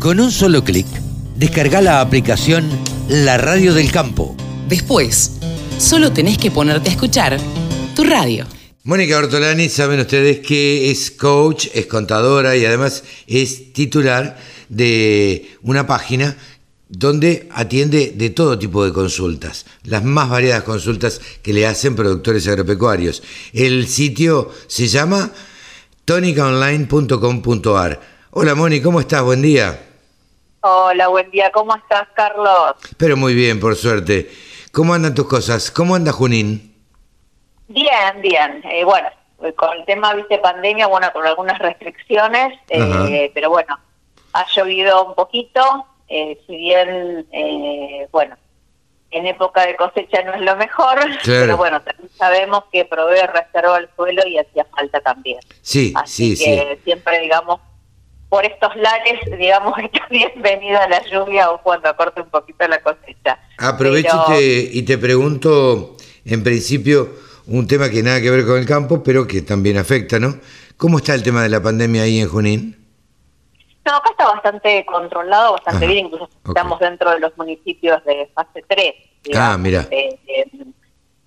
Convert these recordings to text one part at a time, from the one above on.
Con un solo clic, descarga la aplicación La Radio del Campo. Después, solo tenés que ponerte a escuchar tu radio. Mónica Ortolani, saben ustedes que es coach, es contadora y además es titular de una página donde atiende de todo tipo de consultas, las más variadas consultas que le hacen productores agropecuarios. El sitio se llama tonicaonline.com.ar. Hola Moni, ¿cómo estás? Buen día. Hola, buen día. ¿Cómo estás, Carlos? Pero muy bien, por suerte. ¿Cómo andan tus cosas? ¿Cómo anda Junín? Bien, bien. Eh, bueno, con el tema, viste, pandemia, bueno, con algunas restricciones, eh, pero bueno, ha llovido un poquito, eh, si bien, eh, bueno, en época de cosecha no es lo mejor, pero bueno, también sabemos que provee reserva al suelo y hacía falta también. Sí, Así sí, que sí. siempre, digamos, por estos lares, digamos, está bienvenida la lluvia o cuando acorte un poquito la cosecha. Aprovecho Pero- y, te, y te pregunto, en principio, un tema que nada que ver con el campo, pero que también afecta, ¿no? ¿Cómo está el tema de la pandemia ahí en Junín? No, acá está bastante controlado, bastante Ajá, bien, incluso estamos dentro de los municipios de fase 3. Ah, mira. Eh, eh,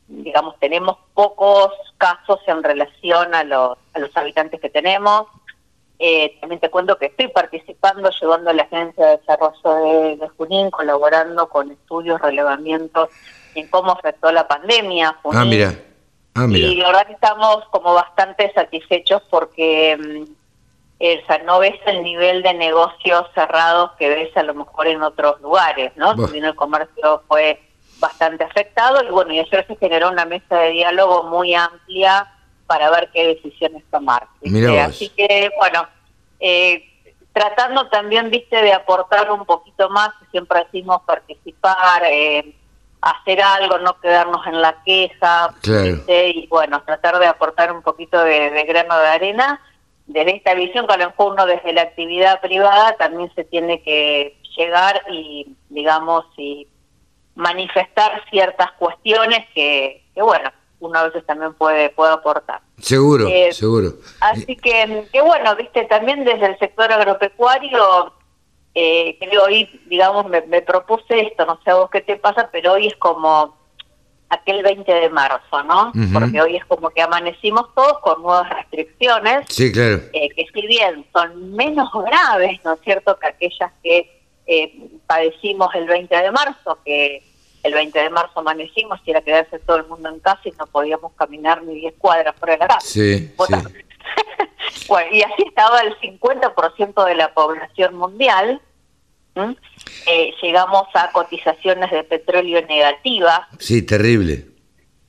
digamos, tenemos pocos casos en relación a los, a los habitantes que tenemos. Eh, también te cuento que estoy participando, llevando a la Agencia de Desarrollo de, de Junín, colaborando con estudios, relevamientos en cómo afectó la pandemia. Junín. Ah, mira. Ah, mira. Y la verdad que estamos como bastante satisfechos porque mm, eh, o sea, no ves el nivel de negocios cerrados que ves a lo mejor en otros lugares, ¿no? Buah. También el comercio fue bastante afectado y bueno, y ayer se generó una mesa de diálogo muy amplia para ver qué decisiones tomar. Así que, bueno, eh, tratando también, viste, de aportar un poquito más, siempre decimos participar, eh, hacer algo, no quedarnos en la queja, Claro. ¿viste? y bueno, tratar de aportar un poquito de, de grano de arena. Desde esta visión, lo mejor uno desde la actividad privada también se tiene que llegar y, digamos, y manifestar ciertas cuestiones que, que bueno, uno a veces también puede, puede aportar. Seguro, Eh, seguro. Así que, que bueno, viste, también desde el sector agropecuario, eh, creo hoy, digamos, me, me propuse esto, no sé a vos qué te pasa, pero hoy es como aquel 20 de marzo, ¿no? Porque hoy es como que amanecimos todos con nuevas restricciones, Sí, claro. eh, que si bien son menos graves, ¿no es cierto?, que aquellas que eh, padecimos el 20 de marzo, que el 20 de marzo amanecimos y era quedarse todo el mundo en casa y no podíamos caminar ni 10 cuadras fuera de la casa. Sí, Bueno, sí. bueno, y así estaba el 50% de la población mundial. Eh, llegamos a cotizaciones de petróleo negativas. Sí, terrible.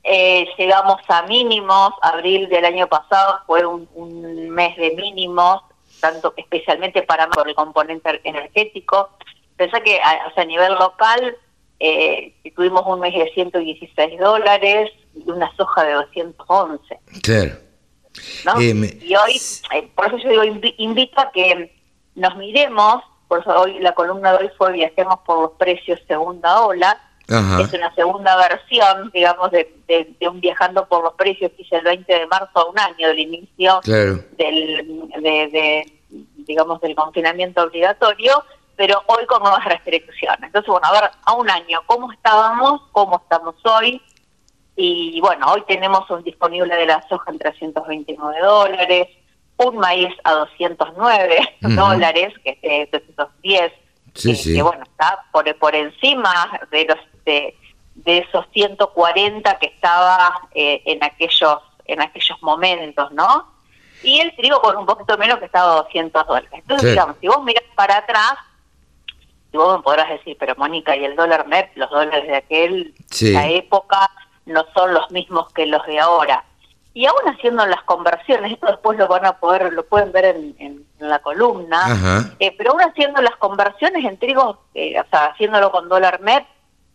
Eh, llegamos a mínimos. Abril del año pasado fue un, un mes de mínimos, tanto especialmente para por el componente energético. Pensá que a, o sea, a nivel local eh, tuvimos un mes de 116 dólares y una soja de 211. Claro. ¿no? Eh, me- Y hoy, eh, por eso yo digo, invi- invito a que nos miremos, por eso hoy la columna de hoy fue Viajemos por los precios segunda ola, Ajá. es una segunda versión, digamos, de, de- de un Viajando por los precios que hice el 20 de marzo a un año del inicio Claro. del, de, de, digamos, del confinamiento obligatorio, pero hoy con nuevas restricciones. Entonces, bueno, a ver, a un año, ¿cómo estábamos? ¿Cómo estamos hoy? Y bueno, hoy tenemos un disponible de la soja en 329 dólares, un maíz a 209 Ujú. dólares, que es de 210, Sí, que, sí. que, bueno, está por, por encima de los de, de esos 140 que estaba eh, en aquellos en aquellos momentos, ¿no? Y el trigo con un poquito menos que estaba a 200 dólares. Entonces, Sí. digamos, si vos mirás para atrás, y vos me podrás decir, pero Mónica, ¿y el dólar MEP, los dólares de aquel, Sí. la época, no son los mismos que los de ahora? Y aún haciendo las conversiones, esto después lo van a poder, lo pueden ver en, la columna, eh, pero aún haciendo las conversiones en trigo, eh, o sea, haciéndolo con dólar MEP,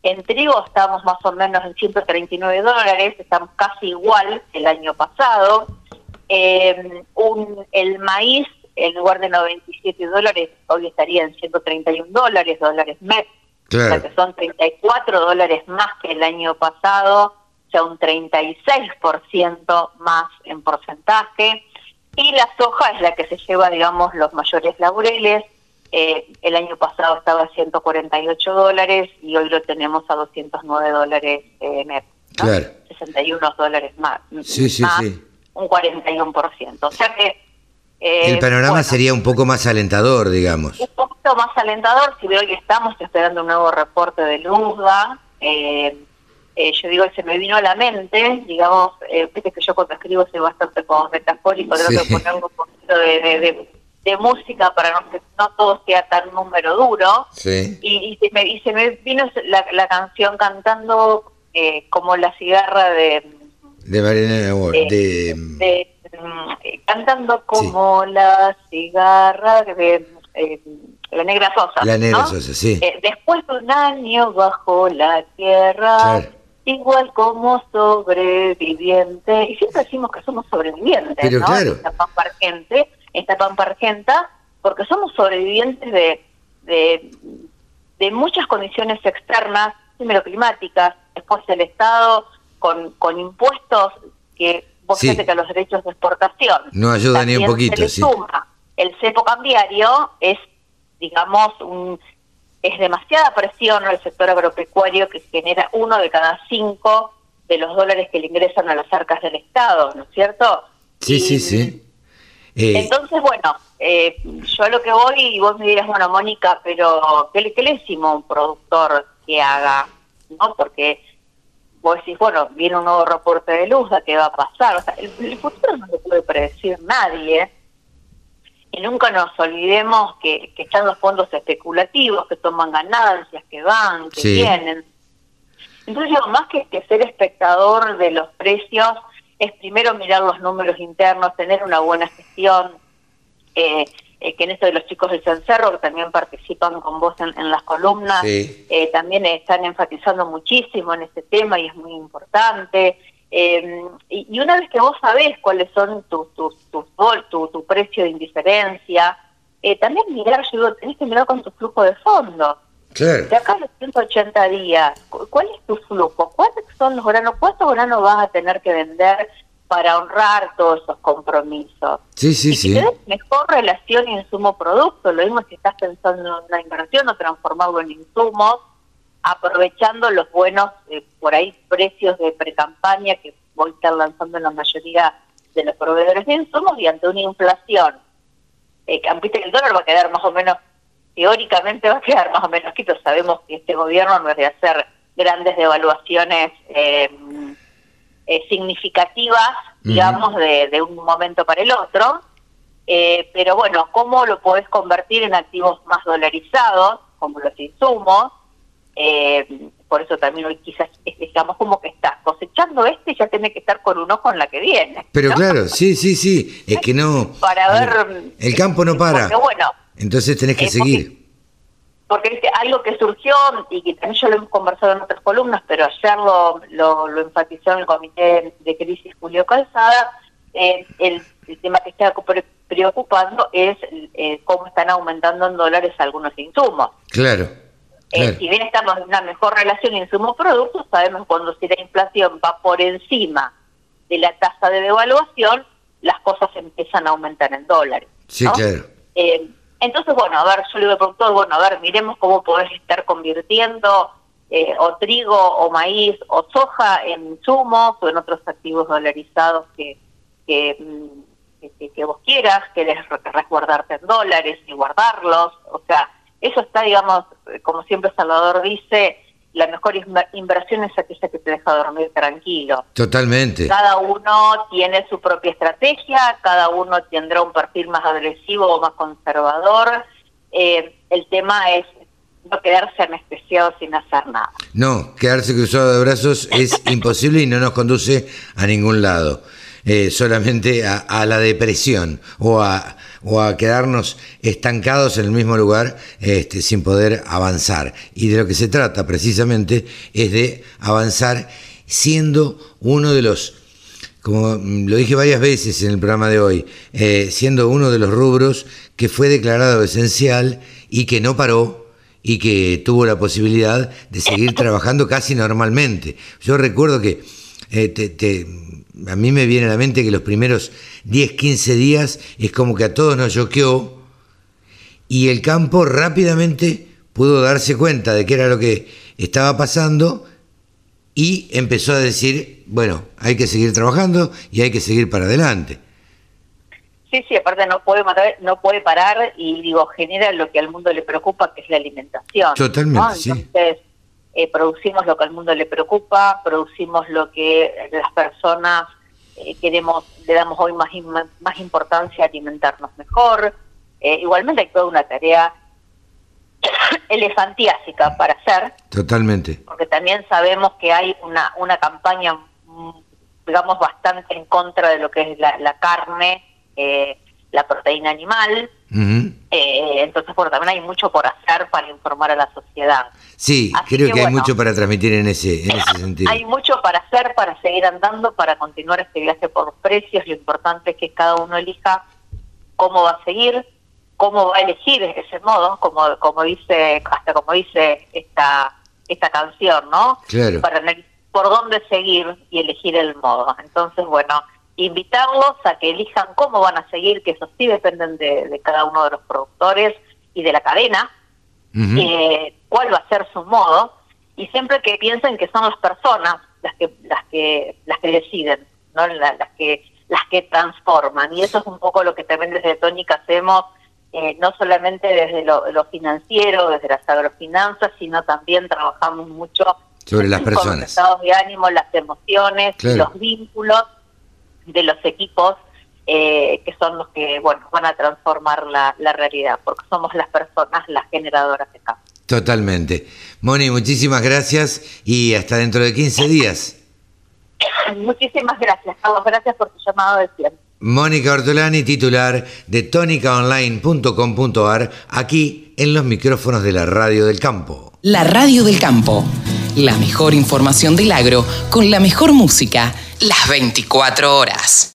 en trigo estamos más o menos en 139 dólares, estamos casi igual que el año pasado. Eh, un, el maíz, en lugar de 97 dólares, hoy estaría en 131 dólares, dólares MEP, o sea Claro. que son 34 dólares más que el año pasado, o sea, un 36% más en porcentaje. Y la soja es la que se lleva, digamos, los mayores laureles, Eh, el año pasado estaba a 148 dólares y hoy lo tenemos a 209 dólares eh, net. Claro. 61 dólares más. Sí, sí, más, sí. Un 41%. O sea que... eh, El panorama bueno, sería un poco más alentador, digamos. un poquito más alentador, si veo que estamos esperando un nuevo reporte de Luzga, eh, eh, yo digo, se me vino a la mente, digamos, eh, viste que yo cuando escribo soy bastante como metafórico, trato de Sí. poner un poquito de, de- de- de música para no que no todo sea tan número duro, Sí. y, y se, me, y se me vino la, la canción cantando eh, como la cigarra de... De Eh, de... eh, cantando como la cigarra de eh, la negra Sosa. La Negra ¿no? Sosa, sí. Eh, después de un año bajo la tierra, Claro. igual como sobreviviente, y siempre decimos que somos sobrevivientes, Pero ¿no? claro. Esta pampa argente, esta pampa argenta, porque somos sobrevivientes de, de, de muchas condiciones externas, primero climáticas, después el Estado con, con impuestos que vos Sí. que los derechos de exportación No ayuda ni un poquito, se le sí. suma. El cepo cambiario es, digamos, un, es demasiada presión al sector agropecuario que genera uno de cada cinco de los dólares que le ingresan a las arcas del Estado, ¿no es cierto? Sí, Y, sí, sí. Eh, Entonces, bueno, eh, yo a lo que voy y vos me dirás, bueno, Mónica, pero ¿qué, le- qué le decimos a un productor que haga? ¿No? Porque vos decís, bueno, viene un nuevo reporte de luz, ¿qué va a pasar? O sea, el, el futuro no lo puede predecir nadie. Y nunca nos olvidemos que, que están los fondos especulativos, que toman ganancias, que van, que Sí. vienen. Entonces, digo, más que, que ser espectador de los precios, es primero mirar los números internos, tener una buena gestión, eh, eh, que en esto de los chicos del Cencerro, que también participan con vos en, en las columnas, Sí. eh, también están enfatizando muchísimo en este tema y es muy importante. Eh, y, y una vez que vos sabés cuáles son tus tus vol- tu, tu precio de indiferencia, eh, también mirar, yo digo, tenés que mirar con tu flujo de claro. De acá a los 180 días, cu- ¿cuál es tu flujo? ¿Cuántos son los granos? ¿Cuántos granos vas a tener que vender para honrar todos esos compromisos? Sí, sí, y sí. tenés mejor relación insumo-producto, lo mismo si estás pensando en una inversión o transformarlo en insumos, aprovechando los buenos, eh, por ahí, precios de pre-campaña que voy a estar lanzando en la mayoría de los proveedores de insumos y ante una inflación. Eh, que, que el dólar va a quedar más o menos, teóricamente va a quedar más o menos quito. Sabemos que este gobierno no es de hacer grandes devaluaciones eh, eh, significativas, digamos, de, de un momento para el otro. Eh, pero bueno, ¿cómo lo podés convertir en activos más dolarizados, como los insumos? Eh, por eso también hoy quizás estamos como que estás cosechando este ya tiene que estar con un ojo en la que viene. Pero ¿no? claro, sí, sí, sí. Es que no. Para ver... El campo no para. Porque bueno, Entonces tenés que seguir. porque viste, algo que surgió y que también ya lo hemos conversado en otras columnas, pero ayer lo, lo, lo enfatizó en el comité de crisis Julio Calzada, eh, el, el tema que está pre- preocupando es eh, cómo están aumentando en dólares algunos insumos. Claro. Eh, si bien estamos en una mejor relación insumo-producto, sabemos cuando si la inflación va por encima de la tasa de devaluación, las cosas empiezan a aumentar en dólares. Sí, ¿no? claro. Entonces, bueno, a ver, yo le digo al productor, bueno, a ver, miremos cómo podés estar convirtiendo eh, o trigo o maíz o soja en insumos o en otros activos dolarizados que, que, mm, que- que- que vos quieras, querés re- resguardarte en dólares y guardarlos. O sea, eso está, digamos, eh, como siempre Salvador dice, la mejor inver- inversión es aquella que te deja dormir tranquilo. Totalmente. Cada uno tiene su propia estrategia, cada uno tendrá un perfil más agresivo o más conservador. Eh, el tema es no quedarse anestesiado sin hacer nada. No, quedarse cruzado de brazos es imposible y no nos conduce a ningún lado. Eh, solamente a, a la depresión o a, o a quedarnos estancados en el mismo lugar este, sin poder avanzar. Y de lo que se trata precisamente es de avanzar siendo uno de los, como lo dije varias veces en el programa de hoy, eh, siendo uno de los rubros que fue declarado esencial y que no paró y que tuvo la posibilidad de seguir trabajando casi normalmente. Yo recuerdo que eh, te- a mí me viene a la mente que los primeros 10, 15 días es como que a todos nos choqueó y el campo rápidamente pudo darse cuenta de qué era lo que estaba pasando y empezó a decir, bueno, hay que seguir trabajando y hay que seguir para adelante. Sí, sí, aparte no puede matar, no puede parar y digo, genera lo que al mundo le preocupa, que es la alimentación. Totalmente, sí. Entonces, eh, producimos lo que al mundo le preocupa, producimos lo que las personas eh, queremos, le damos hoy más, más importancia a alimentarnos mejor. Eh, igualmente hay toda una tarea elefantiásica para hacer. Totalmente. Porque también sabemos que hay una, una campaña, mm, digamos, bastante en contra de lo que es la, la carne, eh, la proteína animal. Eh, entonces, bueno, también hay mucho por hacer para informar a la sociedad. Sí, creo que, hay mucho para transmitir en ese, en ese sentido. Hay mucho para hacer, para seguir andando, para continuar este viaje por los precios. Lo importante es que cada uno elija cómo va a seguir, cómo va a elegir ese modo, como como dice hasta como dice esta esta canción, ¿no? Claro. Para por dónde seguir y elegir el modo. Entonces, bueno, invitarlos a que elijan cómo van a seguir, que eso sí dependen de, cada uno de los productores y de la cadena, eh, cuál va a ser su modo, y siempre que piensen que son las personas las que las que las que deciden, no las que las que transforman, y eso es un poco lo que también desde Tónica hacemos, eh, no solamente desde lo, financiero, desde las agrofinanzas, sino también trabajamos mucho sobre las personas, con los estados de ánimo, las emociones, los vínculos de los equipos eh, que son los que bueno van a transformar la, realidad, porque somos las personas las generadoras de cambio. Totalmente. Moni, muchísimas gracias y hasta dentro de 15 días. Muchísimas gracias, Carlos. Gracias por tu llamado de tiempo. Mónica Ortolani, titular de tónicaonline.com.ar, aquí en los micrófonos de la Radio del Campo. La Radio del Campo. La mejor información del agro con la mejor música las 24 horas.